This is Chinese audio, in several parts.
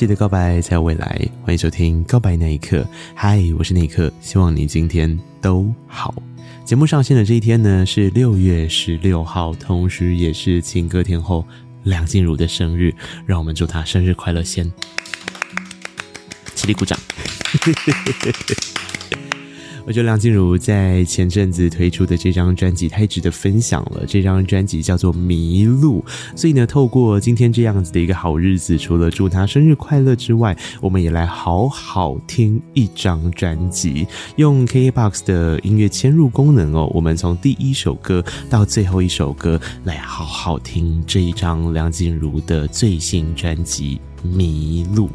记得告白才有未来，欢迎收听《告白那一刻》。嗨，我是那一刻，希望你今天都好。节目上线的这一天呢，是六月十六号，同时也是情歌天后梁静茹的生日，让我们祝她生日快乐！先，起立鼓掌。我觉得梁静茹在前阵子推出的这张专辑太值得分享了。这张专辑叫做《迷路》，所以呢，透过今天这样子的一个好日子，除了祝她生日快乐之外，我们也来好好听一张专辑。用 KBox 的音乐嵌入功能哦，我们从第一首歌到最后一首歌来好好听这一张梁静茹的最新专辑《迷路》。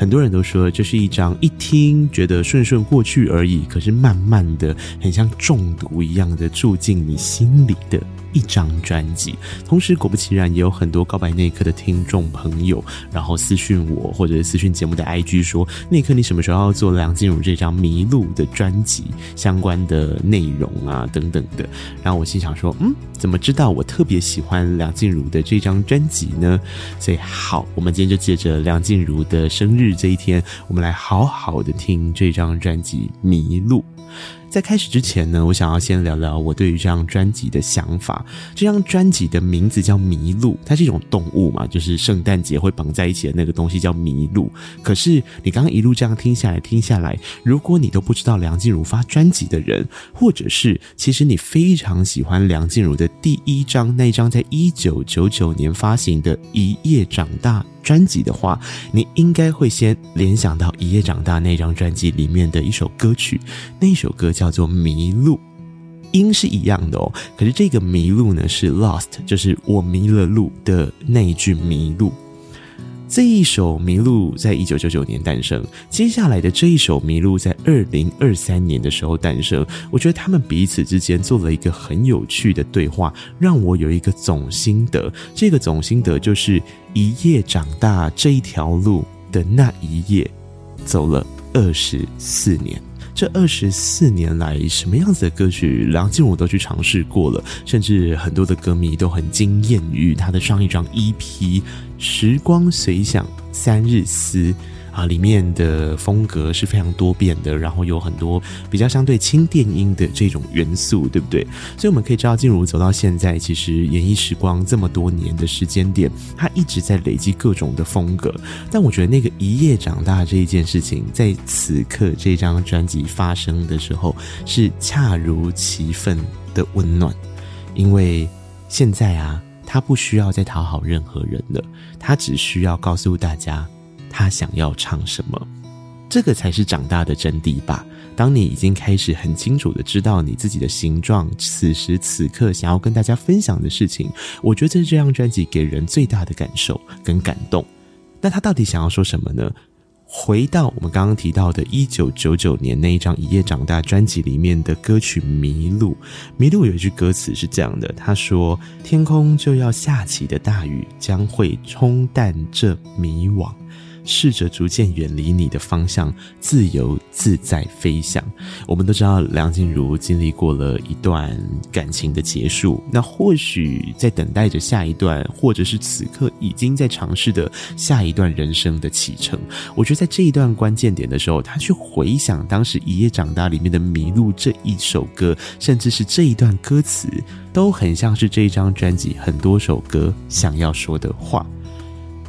很多人都说这是一张一听觉得顺顺过去而已，可是慢慢的很像中毒一样的住进你心里的。一张专辑，同时果不其然，也有很多告白那一刻的听众朋友，然后私讯我或者私讯节目的 IG 说，那一刻你什么时候要做梁静茹这张《迷路》的专辑相关的内容啊等等的？然后我心想说，嗯，怎么知道我特别喜欢梁静茹的这张专辑呢？所以好，我们今天就借着梁静茹的生日这一天，我们来好好的听这张专辑《迷路》。在开始之前呢，我想要先聊聊我对于这张专辑的想法。这张专辑的名字叫麋鹿，它是一种动物嘛，就是圣诞节会绑在一起的那个东西叫麋鹿。可是你刚刚一路这样听下来，听下来，如果你都不知道梁静茹发专辑的人，或者是其实你非常喜欢梁静茹的第一张那一张在一九九九年发行的《一夜长大》。专辑的话，你应该会先联想到《一夜长大》那张专辑里面的一首歌曲，那首歌叫做《迷路》，音是一样的哦。可是这个“迷路”呢，是 “lost”，就是我迷了路的那一句“迷路”。这一首《迷路》在一九九九年诞生，接下来的这一首《迷路》在二零二三年的时候诞生。我觉得他们彼此之间做了一个很有趣的对话，让我有一个总心得。这个总心得就是一夜长大这一条路的那一夜，走了二十四年。这二十四年来，什么样子的歌曲，梁静茹都去尝试过了，甚至很多的歌迷都很惊艳于她的上一张 EP《时光随想三日思》。啊，里面的风格是非常多变的，然后有很多比较相对轻电音的这种元素，对不对？所以我们可以知道，静茹走到现在，其实演艺时光这么多年的时间点，她一直在累积各种的风格。但我觉得那个一夜长大这一件事情，在此刻这张专辑发生的时候，是恰如其分的温暖，因为现在啊，她不需要再讨好任何人了，她只需要告诉大家。他想要唱什么，这个才是长大的真谛吧。当你已经开始很清楚的知道你自己的形状，此时此刻想要跟大家分享的事情，我觉得这张专辑给人最大的感受跟感动。那他到底想要说什么呢？回到我们刚刚提到的1999年那一张《一夜长大》专辑里面的歌曲《迷路》，《迷路》有一句歌词是这样的：他说，天空就要下起的大雨将会冲淡这迷惘。试着逐渐远离你的方向，自由自在飞翔。我们都知道梁静茹经历过了一段感情的结束，那或许在等待着下一段，或者是此刻已经在尝试的下一段人生的启程。我觉得在这一段关键点的时候，他去回想当时《一夜长大》里面的《迷路》这一首歌，甚至是这一段歌词，都很像是这一张专辑很多首歌想要说的话。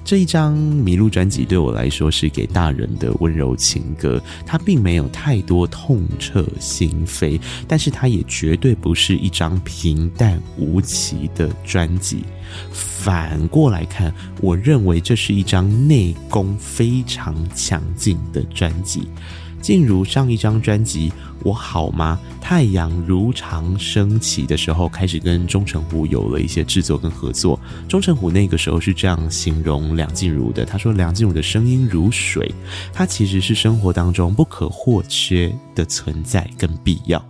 这一张《迷路》专辑对我来说是给大人的温柔情歌，它并没有太多痛彻心扉，但是它也绝对不是一张平淡无奇的专辑。反过来看，我认为这是一张内功非常强劲的专辑。静茹上一张专辑《我好吗？太阳如常升起》的时候，开始跟钟成虎有了一些制作跟合作。钟成虎那个时候是这样形容梁静茹的：他说，梁静茹的声音如水，它其实是生活当中不可或缺的存在跟必要。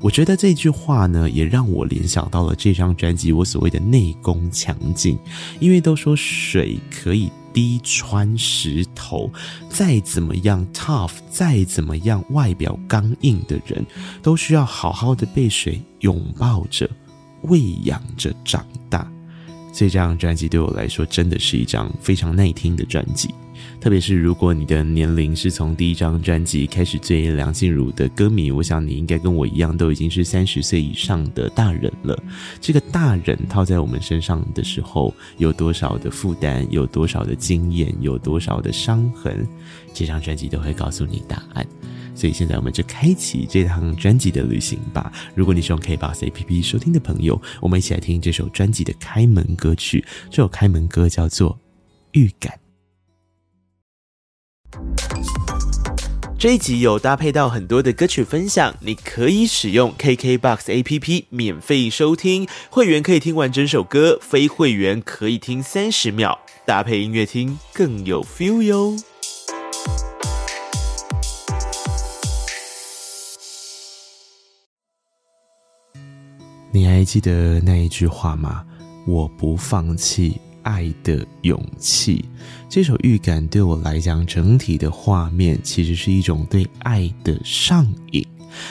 我觉得这句话呢，也让我联想到了这张专辑我所谓的内功强劲，因为都说水可以。滴穿石头，再怎么样 tough，再怎么样外表刚硬的人，都需要好好的被谁拥抱着、喂养着长大。所以这张专辑对我来说，真的是一张非常耐听的专辑。特别是如果你的年龄是从第一张专辑开始追梁静茹的歌迷，我想你应该跟我一样，都已经是三十岁以上的大人了。这个大人套在我们身上的时候，有多少的负担，有多少的经验，有多少的伤痕，这张专辑都会告诉你答案。所以现在我们就开启这趟专辑的旅行吧。如果你是用 KBox APP 收听的朋友，我们一起来听这首专辑的开门歌曲。这首开门歌叫做《预感》。这一集有搭配到很多的歌曲分享，你可以使用 KKBOX APP 免费收听，会员可以听完整首歌，非会员可以听三十秒，搭配音乐听更有 feel 哟。你还记得那一句话吗？我不放弃。爱的勇气，这首预感对我来讲，整体的画面其实是一种对爱的上瘾。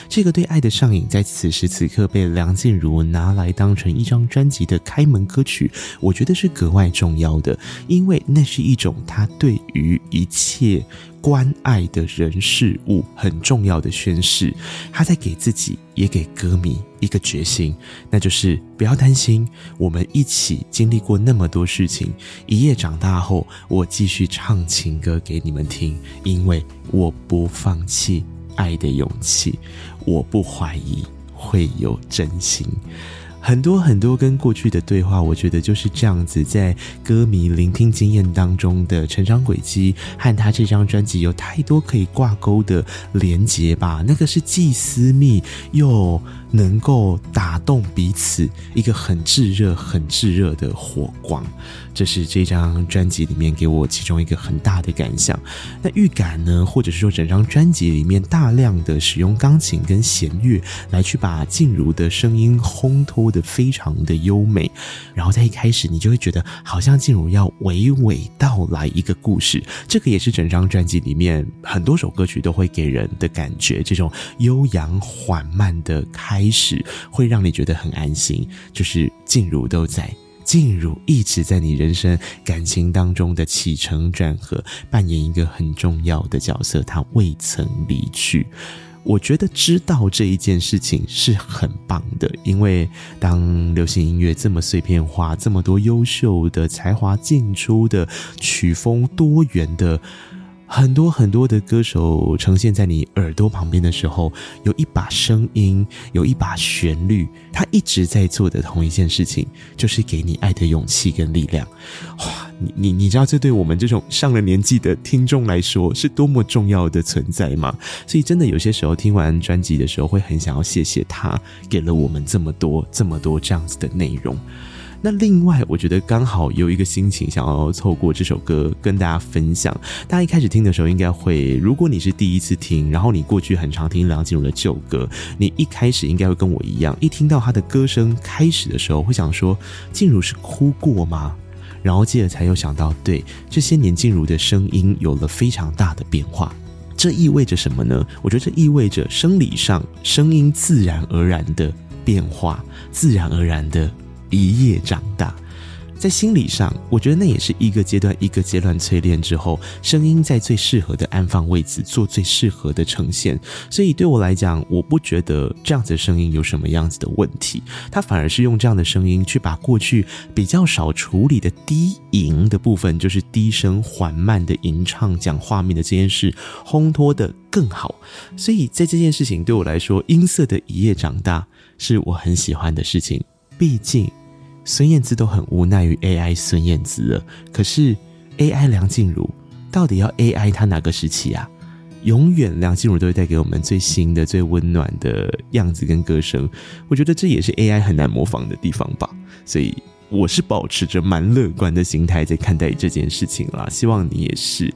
这个对爱的上瘾，在此时此刻被梁静茹拿来当成一张专辑的开门歌曲，我觉得是格外重要的，因为那是一种她对于一切关爱的人事物很重要的宣誓。他在给自己，也给歌迷一个决心，那就是不要担心，我们一起经历过那么多事情。一夜长大后，我继续唱情歌给你们听，因为我不放弃。爱的勇气，我不怀疑会有真心。很多很多跟过去的对话，我觉得就是这样子，在歌迷聆听经验当中的成长轨迹，和他这张专辑有太多可以挂钩的连结吧。那个是既私密又能够打动彼此，一个很炙热、很炙热的火光。这是这张专辑里面给我其中一个很大的感想。那预感呢，或者是说整张专辑里面大量的使用钢琴跟弦乐来去把静茹的声音烘托非常的优美，然后在一开始你就会觉得好像静茹要娓娓道来一个故事。这个也是整张专辑里面很多首歌曲都会给人的感觉，这种悠扬缓慢的开始会让你觉得很安心，就是静茹都在。静茹一直在你人生感情当中的起承转合扮演一个很重要的角色，她未曾离去。我觉得知道这一件事情是很棒的，因为当流行音乐这么碎片化，这么多优秀的才华进出的曲风多元的。很多很多的歌手呈现在你耳朵旁边的时候，有一把声音，有一把旋律，他一直在做的同一件事情，就是给你爱的勇气跟力量。哇，你你你知道这对我们这种上了年纪的听众来说是多么重要的存在吗？所以真的有些时候听完专辑的时候，会很想要谢谢他，给了我们这么多这么多这样子的内容。那另外，我觉得刚好有一个心情想要透过这首歌跟大家分享。大家一开始听的时候，应该会，如果你是第一次听，然后你过去很常听梁静茹的旧歌，你一开始应该会跟我一样，一听到她的歌声开始的时候，会想说，静茹是哭过吗？然后接着才又想到，对，这些年静茹的声音有了非常大的变化，这意味着什么呢？我觉得这意味着生理上声音自然而然的变化，自然而然的。一夜长大，在心理上，我觉得那也是一个阶段一个阶段淬炼之后，声音在最适合的安放位置做最适合的呈现。所以对我来讲，我不觉得这样子的声音有什么样子的问题，它反而是用这样的声音去把过去比较少处理的低吟的部分，就是低声缓慢的吟唱讲画面的这件事烘托的更好。所以在这件事情对我来说，音色的一夜长大是我很喜欢的事情。毕竟，孙燕姿都很无奈于 AI 孙燕姿了。可是 AI 梁静茹到底要 AI 她哪个时期啊？永远梁静茹都会带给我们最新的、最温暖的样子跟歌声。我觉得这也是 AI 很难模仿的地方吧。所以我是保持着蛮乐观的心态在看待这件事情啦。希望你也是。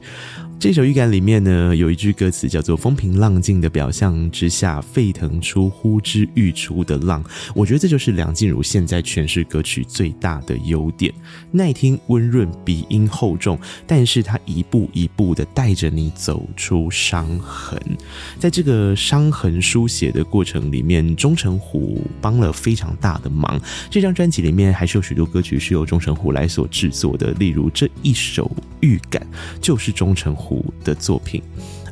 这首预感里面呢，有一句歌词叫做“风平浪静的表象之下，沸腾出呼之欲出的浪”。我觉得这就是梁静茹现在诠释歌曲最大的优点：耐听、温润、鼻音厚重，但是她一步一步的带着你走出伤痕。在这个伤痕书写的过程里面，钟成虎帮了非常大的忙。这张专辑里面还是有许多歌曲是由钟成虎来所制作的，例如这一首《预感》就是钟成虎。的作品，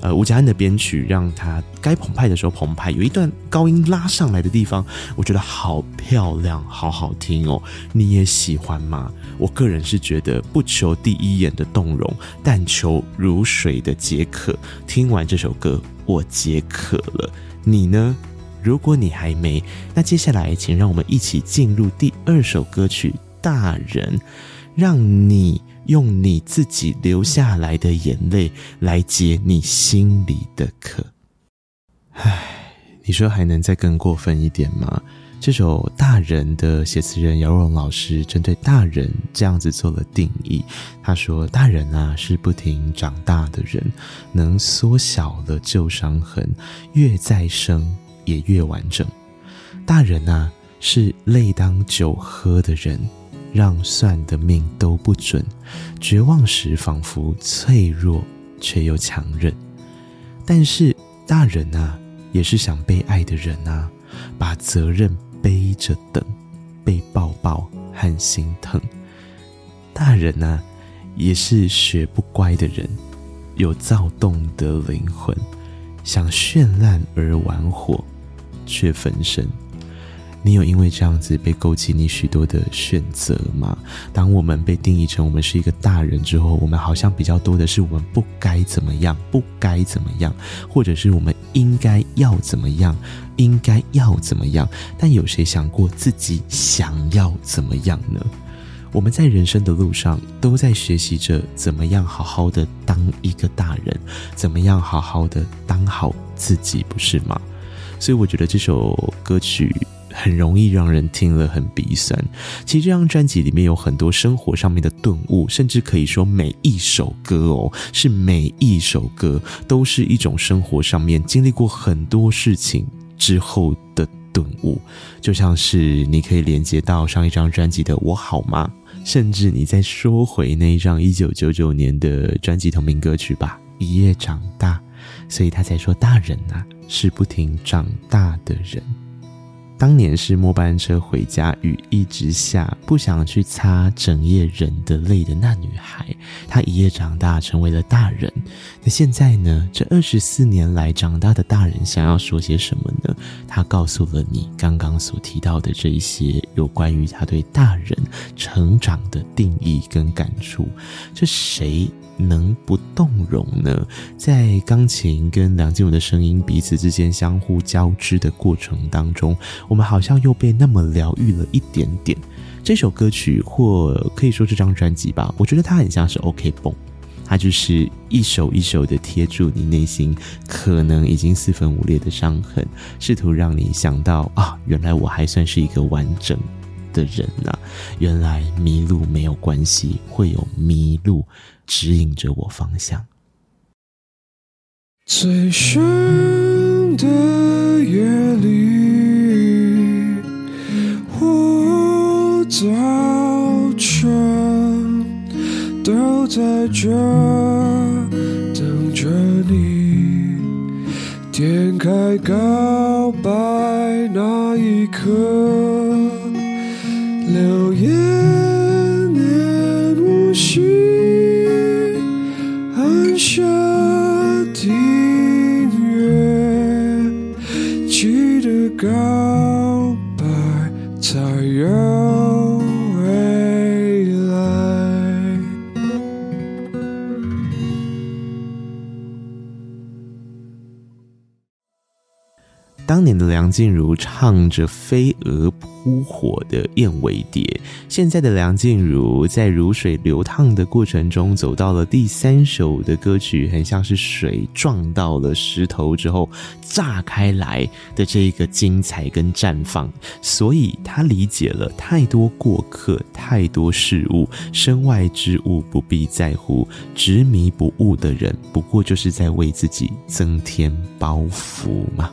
呃，吴家恩的编曲让他该澎湃的时候澎湃，有一段高音拉上来的地方，我觉得好漂亮，好好听哦。你也喜欢吗？我个人是觉得不求第一眼的动容，但求如水的解渴。听完这首歌，我解渴了。你呢？如果你还没，那接下来请让我们一起进入第二首歌曲《大人》，让你。用你自己流下来的眼泪来解你心里的渴。唉，你说还能再更过分一点吗？这首《大人》的写词人姚若龙老师针对“大人”这样子做了定义。他说：“大人啊，是不停长大的人，能缩小了旧伤痕，越再生也越完整。大人啊，是泪当酒喝的人。”让算的命都不准，绝望时仿佛脆弱却又强韧。但是大人啊，也是想被爱的人啊，把责任背着等，被抱抱和心疼。大人啊，也是学不乖的人，有躁动的灵魂，想绚烂而玩火，却焚身。你有因为这样子被勾起你许多的选择吗？当我们被定义成我们是一个大人之后，我们好像比较多的是我们不该怎么样，不该怎么样，或者是我们应该要怎么样，应该要怎么样。但有谁想过自己想要怎么样呢？我们在人生的路上都在学习着怎么样好好的当一个大人，怎么样好好的当好自己，不是吗？所以我觉得这首歌曲。很容易让人听了很鼻酸。其实这张专辑里面有很多生活上面的顿悟，甚至可以说每一首歌哦，是每一首歌都是一种生活上面经历过很多事情之后的顿悟。就像是你可以连接到上一张专辑的《我好吗》，甚至你再说回那一张一九九九年的专辑同名歌曲吧，《一夜长大》。所以他才说，大人呐，是不停长大的人。当年是末班车回家，雨一直下，不想去擦整夜忍的泪的那女孩，她一夜长大成为了大人。那现在呢？这二十四年来长大的大人想要说些什么呢？他告诉了你刚刚所提到的这一些有关于他对大人成长的定义跟感触。这谁？能不动容呢？在钢琴跟梁静茹的声音彼此之间相互交织的过程当中，我们好像又被那么疗愈了一点点。这首歌曲或可以说这张专辑吧，我觉得它很像是 OK 绷，它就是一首一首的贴住你内心可能已经四分五裂的伤痕，试图让你想到啊，原来我还算是一个完整的人呐、啊，原来迷路没有关系，会有迷路指引着我方向。最深的夜里，我早晨都在这等着你。点开告白那一刻，留言能无需。在月梁静茹唱着飞蛾扑火的燕尾蝶，现在的梁静茹在如水流淌的过程中，走到了第三首的歌曲，很像是水撞到了石头之后炸开来的这一个精彩跟绽放。所以她理解了太多过客，太多事物，身外之物不必在乎，执迷不悟的人，不过就是在为自己增添包袱嘛。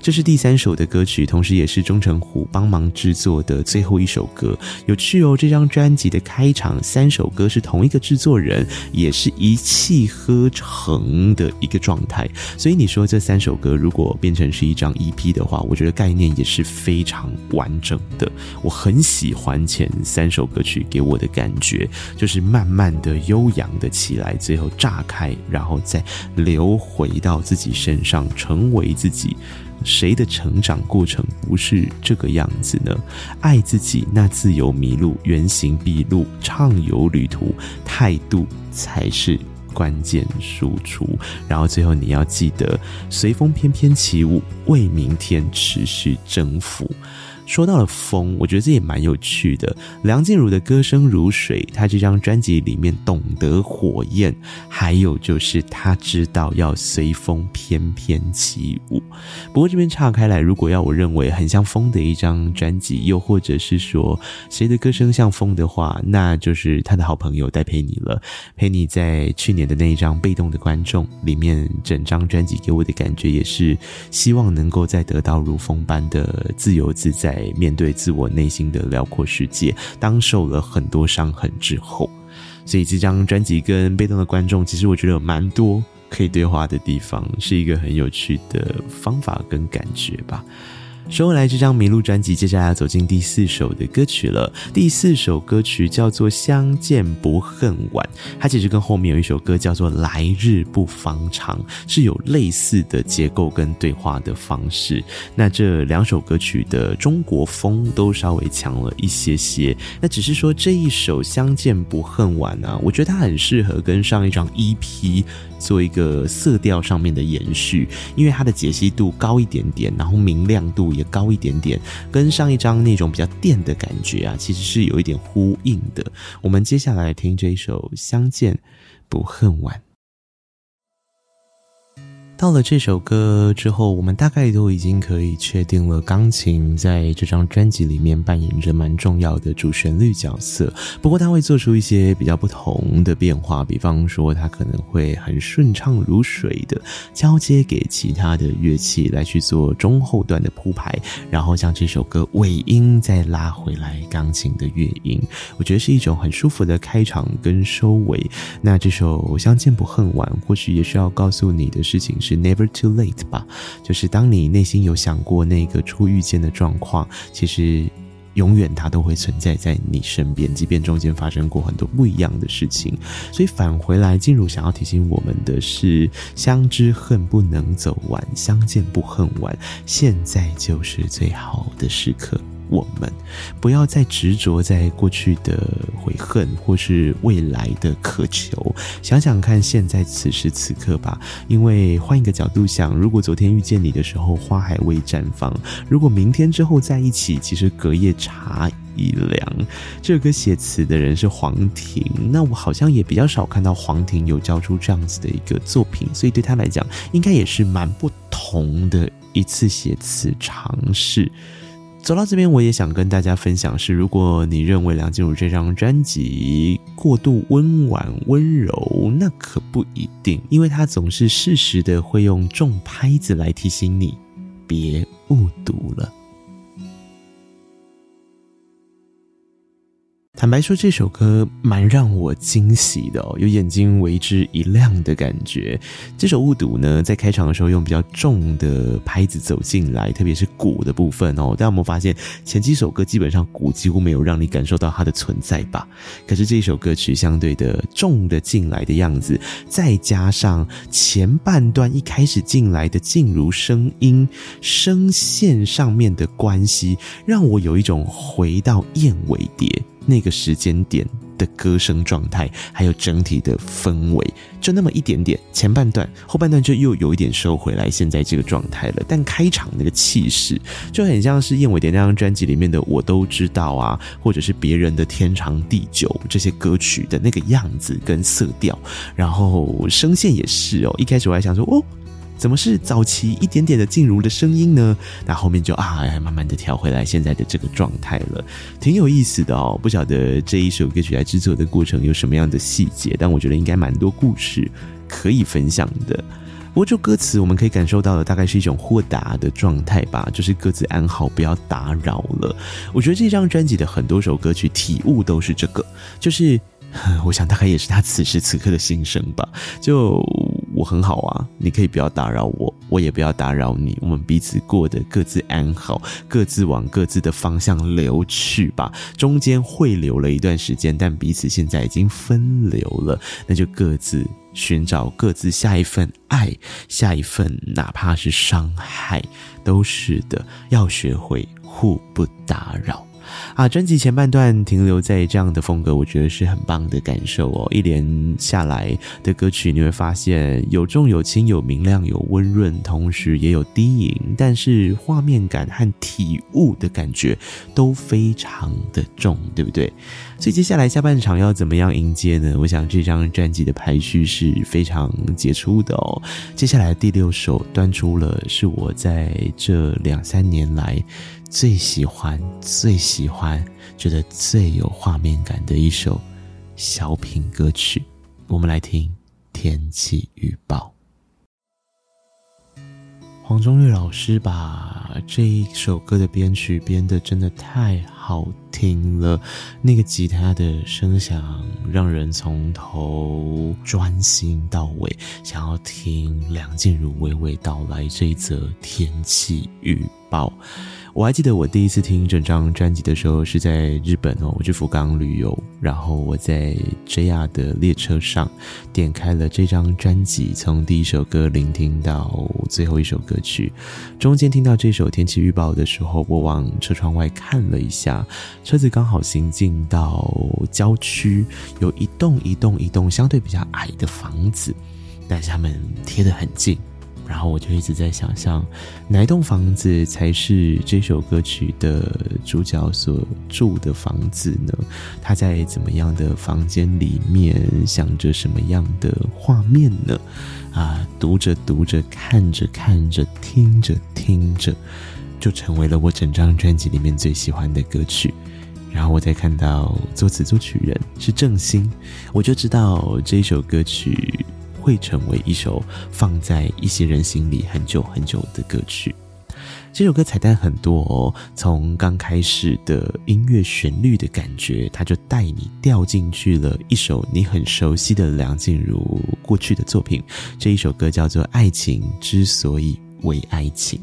这是第三首的歌曲，同时也是钟成虎帮忙制作的最后一首歌。有趣哦，这张专辑的开场三首歌是同一个制作人，也是一气呵成的一个状态。所以你说这三首歌如果变成是一张 EP 的话，我觉得概念也是非常完整的。我很喜欢前三首歌曲给我的感觉，就是慢慢的悠扬的起来，最后炸开，然后再流回到自己身上，成为自己。谁的成长过程不是这个样子呢？爱自己，那自由迷路，原形毕露，畅游旅途，态度才是关键输出。然后最后你要记得，随风翩翩起舞，为明天持续征服。说到了风，我觉得这也蛮有趣的。梁静茹的歌声如水，她这张专辑里面懂得火焰，还有就是她知道要随风翩翩起舞。不过这边岔开来，如果要我认为很像风的一张专辑，又或者是说谁的歌声像风的话，那就是他的好朋友戴佩妮了。佩妮在去年的那一张《被动的观众》里面，整张专辑给我的感觉也是希望能够再得到如风般的自由自在。在面对自我内心的辽阔世界，当受了很多伤痕之后，所以这张专辑跟被动的观众，其实我觉得有蛮多可以对话的地方，是一个很有趣的方法跟感觉吧。说回来，这张《迷路》专辑接下来要走进第四首的歌曲了。第四首歌曲叫做《相见不恨晚》，它其实跟后面有一首歌叫做《来日不方长》是有类似的结构跟对话的方式。那这两首歌曲的中国风都稍微强了一些些。那只是说这一首《相见不恨晚》啊，我觉得它很适合跟上一张 EP。做一个色调上面的延续，因为它的解析度高一点点，然后明亮度也高一点点，跟上一张那种比较电的感觉啊，其实是有一点呼应的。我们接下来听这一首《相见不恨晚》。到了这首歌之后，我们大概都已经可以确定了，钢琴在这张专辑里面扮演着蛮重要的主旋律角色。不过，它会做出一些比较不同的变化，比方说，它可能会很顺畅如水的交接给其他的乐器来去做中后段的铺排，然后将这首歌尾音再拉回来，钢琴的乐音，我觉得是一种很舒服的开场跟收尾。那这首《相见不恨晚》，或许也需要告诉你的事情是。Never too late 吧，就是当你内心有想过那个初遇见的状况，其实永远它都会存在在你身边，即便中间发生过很多不一样的事情。所以返回来，静茹想要提醒我们的是：相知恨不能走完，相见不恨晚，现在就是最好的时刻。我们不要再执着在过去的悔恨，或是未来的渴求。想想看，现在此时此刻吧。因为换一个角度想，如果昨天遇见你的时候，花还未绽放；如果明天之后在一起，其实隔夜茶已凉。这个写词的人是黄庭，那我好像也比较少看到黄庭有交出这样子的一个作品，所以对他来讲，应该也是蛮不同的一次写词尝试。走到这边，我也想跟大家分享是：如果你认为梁静茹这张专辑过度温婉温柔，那可不一定，因为她总是适时的会用重拍子来提醒你，别误读了。坦白说，这首歌蛮让我惊喜的哦，有眼睛为之一亮的感觉。这首《误读》呢，在开场的时候用比较重的拍子走进来，特别是鼓的部分哦。大家有没有发现，前几首歌基本上鼓几乎没有让你感受到它的存在吧？可是这首歌曲相对的重的进来的样子，再加上前半段一开始进来的静如声音声线上面的关系，让我有一种回到燕尾蝶。那个时间点的歌声状态，还有整体的氛围，就那么一点点。前半段，后半段就又有一点收回来，现在这个状态了。但开场那个气势，就很像是燕尾蝶那张专辑里面的《我都知道》啊，或者是别人的《天长地久》这些歌曲的那个样子跟色调。然后声线也是哦，一开始我还想说，哦。怎么是早期一点点的静茹的声音呢？那后面就啊，慢慢的调回来现在的这个状态了，挺有意思的哦。不晓得这一首歌曲来制作的过程有什么样的细节，但我觉得应该蛮多故事可以分享的。不过就歌词，我们可以感受到的大概是一种豁达的状态吧，就是各自安好，不要打扰了。我觉得这张专辑的很多首歌曲体悟都是这个，就是。我想大概也是他此时此刻的心声吧。就我很好啊，你可以不要打扰我，我也不要打扰你，我们彼此过得各自安好，各自往各自的方向流去吧。中间会流了一段时间，但彼此现在已经分流了，那就各自寻找各自下一份爱，下一份哪怕是伤害，都是的，要学会互不打扰。啊，专辑前半段停留在这样的风格，我觉得是很棒的感受哦。一连下来的歌曲，你会发现有重有轻，有明亮有温润，同时也有低吟，但是画面感和体悟的感觉都非常的重，对不对？所以接下来下半场要怎么样迎接呢？我想这张专辑的排序是非常杰出的哦。接下来第六首端出了，是我在这两三年来。最喜欢、最喜欢、觉得最有画面感的一首小品歌曲，我们来听《天气预报》。黄中岳老师把这一首歌的编曲编得真的太好听了，那个吉他的声响让人从头专心到尾，想要听梁静茹娓娓道来这一则天气预报。我还记得我第一次听整张专辑的时候是在日本哦，我去福冈旅游，然后我在 JR 的列车上点开了这张专辑，从第一首歌聆听到最后一首歌曲，中间听到这首天气预报的时候，我往车窗外看了一下，车子刚好行进到郊区，有一栋一栋一栋相对比较矮的房子，但是他们贴得很近。然后我就一直在想象，哪一栋房子才是这首歌曲的主角所住的房子呢？他在怎么样的房间里面想着什么样的画面呢？啊，读着读着，看着看着，听着听着，就成为了我整张专辑里面最喜欢的歌曲。然后我再看到作词作曲人是郑兴，我就知道这首歌曲。会成为一首放在一些人心里很久很久的歌曲。这首歌彩蛋很多哦，从刚开始的音乐旋律的感觉，它就带你掉进去了一首你很熟悉的梁静茹过去的作品。这一首歌叫做《爱情之所以为爱情》。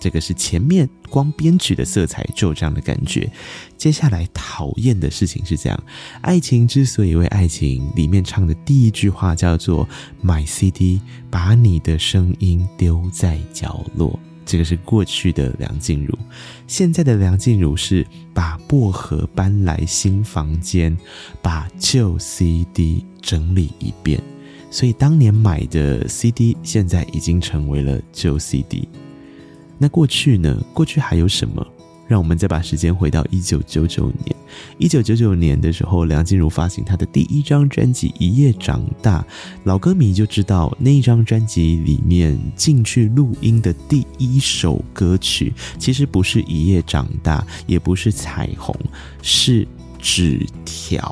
这个是前面光编曲的色彩就有这样的感觉，接下来讨厌的事情是这样：爱情之所以为爱情，里面唱的第一句话叫做 “My CD，把你的声音丢在角落”，这个是过去的梁静茹。现在的梁静茹是把薄荷搬来新房间，把旧 CD 整理一遍，所以当年买的 CD 现在已经成为了旧 CD。那过去呢？过去还有什么？让我们再把时间回到一九九九年。一九九九年的时候，梁静茹发行她的第一张专辑《一夜长大》，老歌迷就知道那一张专辑里面进去录音的第一首歌曲，其实不是《一夜长大》，也不是《彩虹》，是《纸条》。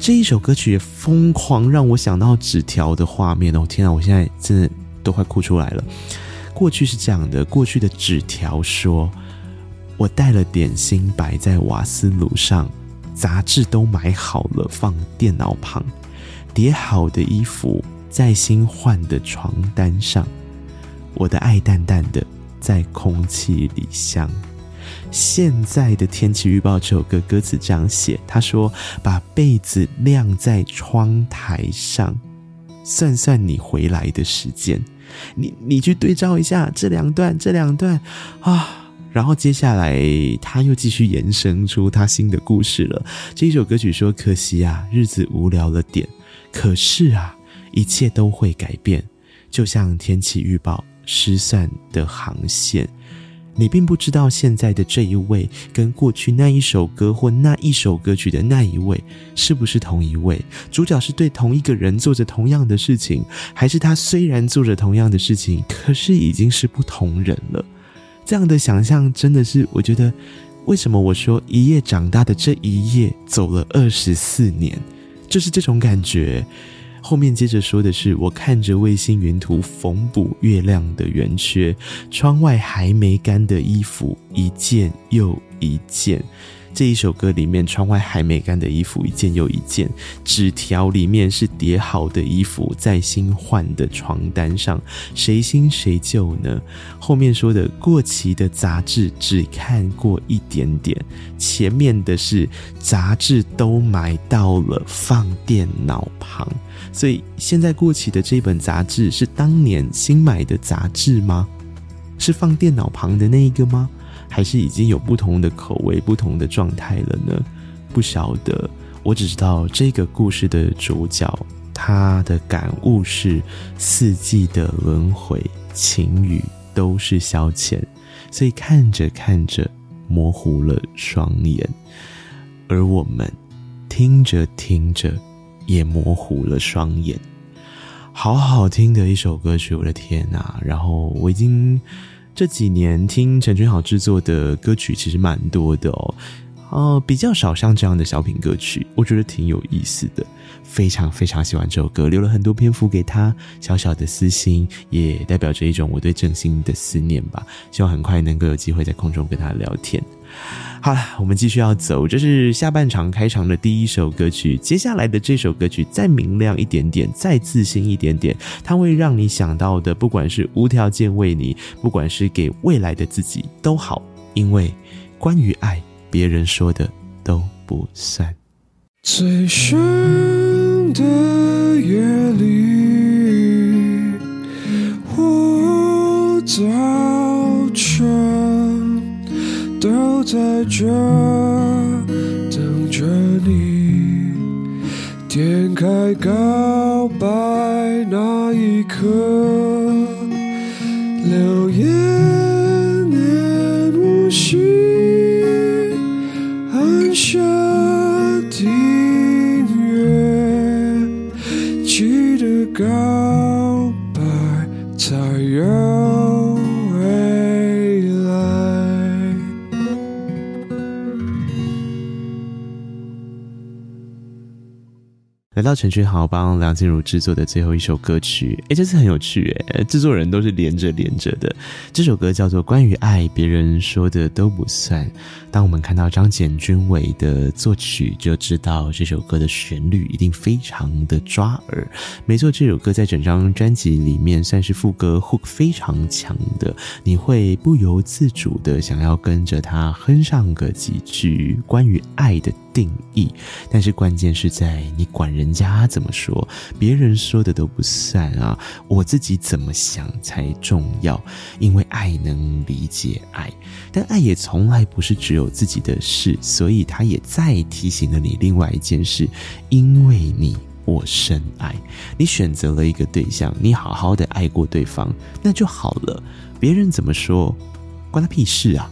这一首歌曲也疯狂让我想到纸条的画面哦！天啊，我现在真的都快哭出来了。过去是这样的，过去的纸条说：“我带了点心摆在瓦斯炉上，杂志都买好了放电脑旁，叠好的衣服在新换的床单上，我的爱淡淡的在空气里香。”现在的天气预报这首歌歌词这样写：“他说把被子晾在窗台上，算算你回来的时间。”你你去对照一下这两段，这两段啊，然后接下来他又继续延伸出他新的故事了。这一首歌曲说：“可惜啊，日子无聊了点。可是啊，一切都会改变，就像天气预报失散的航线。你并不知道现在的这一位跟过去那一首歌或那一首歌曲的那一位是不是同一位？主角是对同一个人做着同样的事情，还是他虽然做着同样的事情，可是已经是不同人了？”这样的想象真的是，我觉得，为什么我说一夜长大的这一夜走了二十四年，就是这种感觉。后面接着说的是，我看着卫星云图缝补月亮的圆缺，窗外还没干的衣服一件又一件。这一首歌里面，窗外还没干的衣服一件又一件，纸条里面是叠好的衣服，在新换的床单上，谁新谁旧呢？后面说的过期的杂志只看过一点点，前面的是杂志都买到了放电脑旁，所以现在过期的这本杂志是当年新买的杂志吗？是放电脑旁的那一个吗？还是已经有不同的口味、不同的状态了呢？不晓得。我只知道这个故事的主角，他的感悟是四季的轮回，晴雨都是消遣，所以看着看着模糊了双眼，而我们听着听着也模糊了双眼。好好听的一首歌曲，我的天哪！然后我已经。这几年听陈君豪制作的歌曲其实蛮多的哦，呃，比较少像这样的小品歌曲，我觉得挺有意思的，非常非常喜欢这首歌，留了很多篇幅给他，小小的私心，也代表着一种我对郑兴的思念吧，希望很快能够有机会在空中跟他聊天。好了，我们继续要走。这是下半场开场的第一首歌曲，接下来的这首歌曲再明亮一点点，再自信一点点，它会让你想到的，不管是无条件为你，不管是给未来的自己都好，因为关于爱，别人说的都不算。最深的夜里，我早晨。都在这等着你，点开告白那一刻，留言念无心，订阅，记得告来到陈君豪帮梁静茹制作的最后一首歌曲，诶，这次很有趣诶，制作人都是连着连着的。这首歌叫做《关于爱》，别人说的都不算。当我们看到张简君伟的作曲，就知道这首歌的旋律一定非常的抓耳。没错，这首歌在整张专辑里面算是副歌 hook 非常强的，你会不由自主的想要跟着他哼上个几句关于爱的定义。但是关键是在你管人。家怎么说，别人说的都不算啊！我自己怎么想才重要，因为爱能理解爱，但爱也从来不是只有自己的事，所以他也再提醒了你另外一件事：因为你我深爱，你选择了一个对象，你好好的爱过对方，那就好了。别人怎么说，关他屁事啊！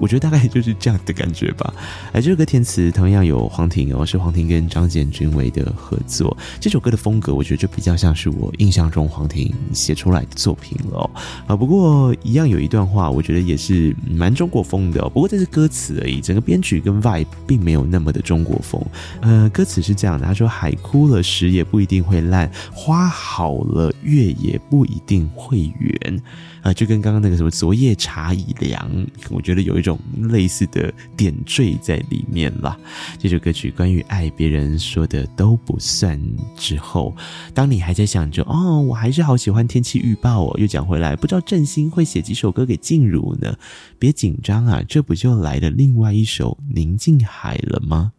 我觉得大概就是这样的感觉吧。而 这首歌填词同样有黄婷哦，是黄婷跟张简君伟的合作。这首歌的风格，我觉得就比较像是我印象中黄婷写出来的作品了。啊，不过一样有一段话，我觉得也是蛮中国风的。不过这是歌词而已，整个编曲跟 vibe 并没有那么的中国风。呃，歌词是这样的，他说：“海枯了，石也不一定会烂；花好了，月也不一定会圆。”啊，就跟刚刚那个什么“昨夜茶已凉”，我觉得有一种类似的点缀在里面啦。这首歌曲关于爱，别人说的都不算。之后，当你还在想着“哦，我还是好喜欢天气预报哦”，又讲回来，不知道郑兴会写几首歌给静茹呢？别紧张啊，这不就来了另外一首《宁静海》了吗？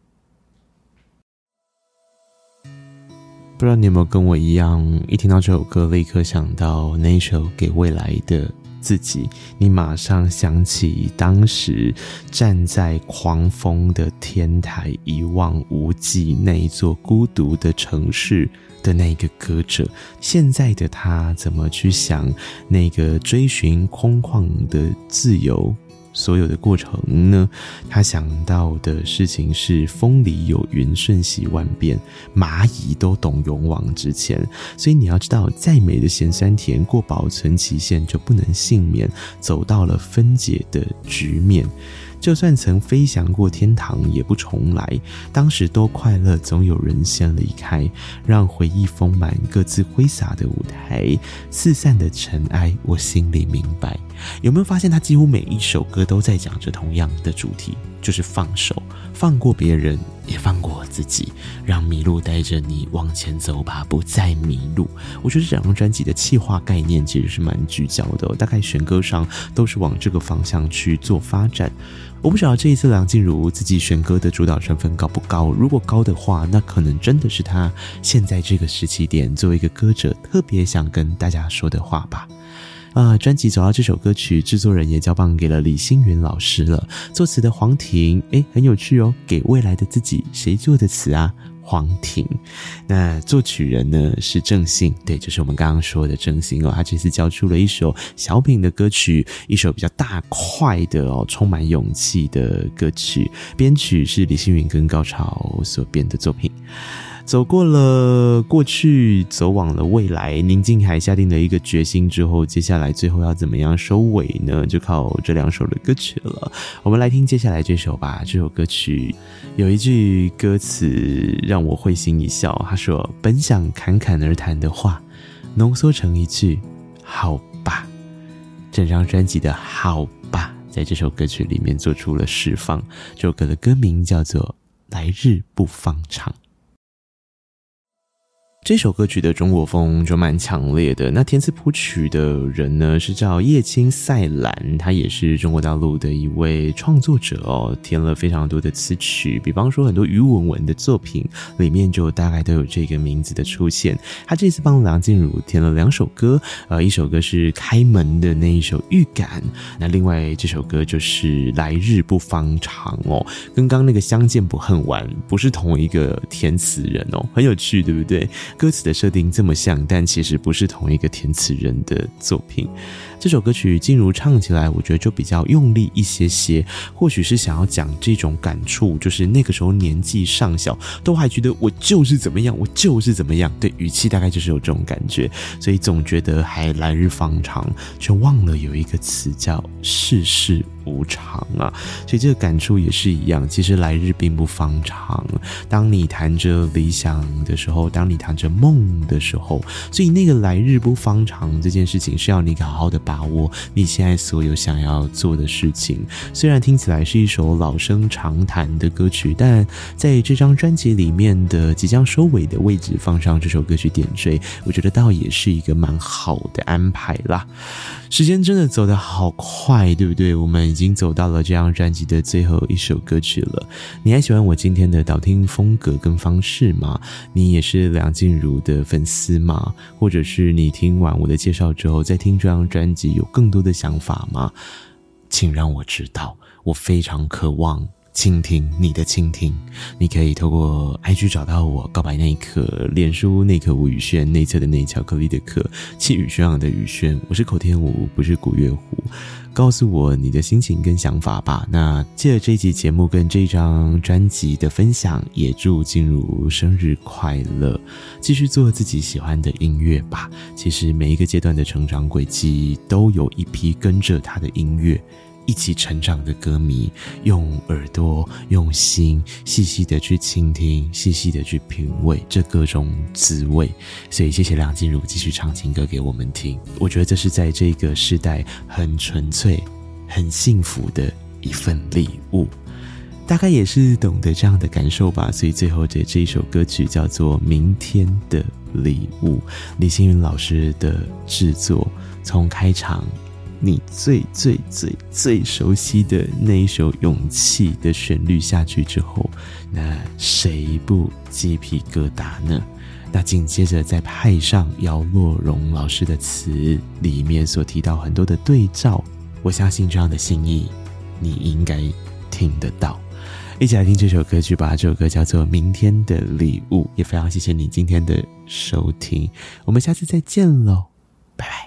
不知道你有没有跟我一样，一听到这首歌，立刻想到那首给未来的自己，你马上想起当时站在狂风的天台一望无际那一座孤独的城市的那个歌者，现在的他怎么去想那个追寻空旷的自由？所有的过程呢，他想到的事情是风里有云，瞬息万变，蚂蚁都懂勇往直前。所以你要知道，再美的咸酸甜，过保存期限就不能幸免，走到了分解的局面。就算曾飞翔过天堂，也不重来。当时多快乐，总有人先离开，让回忆丰满各自挥洒的舞台。四散的尘埃，我心里明白。有没有发现，他几乎每一首歌都在讲着同样的主题，就是放手，放过别人，也放过我自己，让迷路带着你往前走吧，不再迷路。我觉得这两张专辑的气化概念其实是蛮聚焦的，大概选歌上都是往这个方向去做发展。我不晓得这一次梁静茹自己选歌的主导成分高不高？如果高的话，那可能真的是她现在这个时期点作为一个歌者特别想跟大家说的话吧。啊，专辑走到这首歌曲，制作人也交棒给了李星云老师了。作词的黄婷，诶，很有趣哦，给未来的自己，谁做的词啊？黄婷，那作曲人呢是郑信，对，就是我们刚刚说的郑信哦。他这次交出了一首小品的歌曲，一首比较大块的哦，充满勇气的歌曲。编曲是李星云跟高潮所编的作品。走过了过去，走往了未来。宁静海下定了一个决心之后，接下来最后要怎么样收尾呢？就靠这两首的歌曲了。我们来听接下来这首吧。这首歌曲有一句歌词让我会心一笑，他说：“本想侃侃而谈的话，浓缩成一句‘好吧’。”整张专辑的“好吧”在这首歌曲里面做出了释放。这首歌的歌名叫做《来日不方长》。这首歌曲的中国风就蛮强烈的。那填词谱曲的人呢，是叫叶青赛兰，他也是中国大陆的一位创作者哦，填了非常多的词曲，比方说很多于文文的作品里面就大概都有这个名字的出现。他这次帮梁静茹填了两首歌，呃，一首歌是开门的那一首预感，那另外这首歌就是来日不方长哦，跟刚那个相见不恨晚不是同一个填词人哦，很有趣，对不对？歌词的设定这么像，但其实不是同一个填词人的作品。这首歌曲静茹唱起来，我觉得就比较用力一些些，或许是想要讲这种感触，就是那个时候年纪尚小，都还觉得我就是怎么样，我就是怎么样，对，语气大概就是有这种感觉，所以总觉得还来日方长，却忘了有一个词叫世事无常啊，所以这个感触也是一样，其实来日并不方长。当你谈着理想的时候，当你谈着梦的时候，所以那个来日不方长这件事情是要你好好的。把握你现在所有想要做的事情。虽然听起来是一首老生常谈的歌曲，但在这张专辑里面的即将收尾的位置放上这首歌曲点缀，我觉得倒也是一个蛮好的安排啦。时间真的走得好快，对不对？我们已经走到了这张专辑的最后一首歌曲了。你还喜欢我今天的导听风格跟方式吗？你也是梁静茹的粉丝吗？或者是你听完我的介绍之后，再听这张专己有更多的想法吗？请让我知道，我非常渴望。倾听你的倾听，你可以透过 IG 找到我，告白那一刻，脸书那颗吴宇轩内侧的那巧克力的颗，气宇轩昂的宇轩，我是口天吴，不是古月胡，告诉我你的心情跟想法吧。那借着这一集节目跟这张专辑的分享，也祝静茹生日快乐，继续做自己喜欢的音乐吧。其实每一个阶段的成长轨迹，都有一批跟着他的音乐。一起成长的歌迷，用耳朵、用心，细细的去倾听，细细的去品味这各种滋味。所以，谢谢梁静茹继续唱情歌给我们听。我觉得这是在这个时代很纯粹、很幸福的一份礼物。大概也是懂得这样的感受吧。所以，最后的这一首歌曲叫做《明天的礼物》，李星云老师的制作，从开场。你最最最最熟悉的那一首勇气的旋律下去之后，那谁不鸡皮疙瘩呢？那紧接着再派上姚若龙老师的词，里面所提到很多的对照，我相信这样的心意，你应该听得到。一起来听这首歌曲吧，这首歌叫做《明天的礼物》，也非常谢谢你今天的收听，我们下次再见喽，拜拜。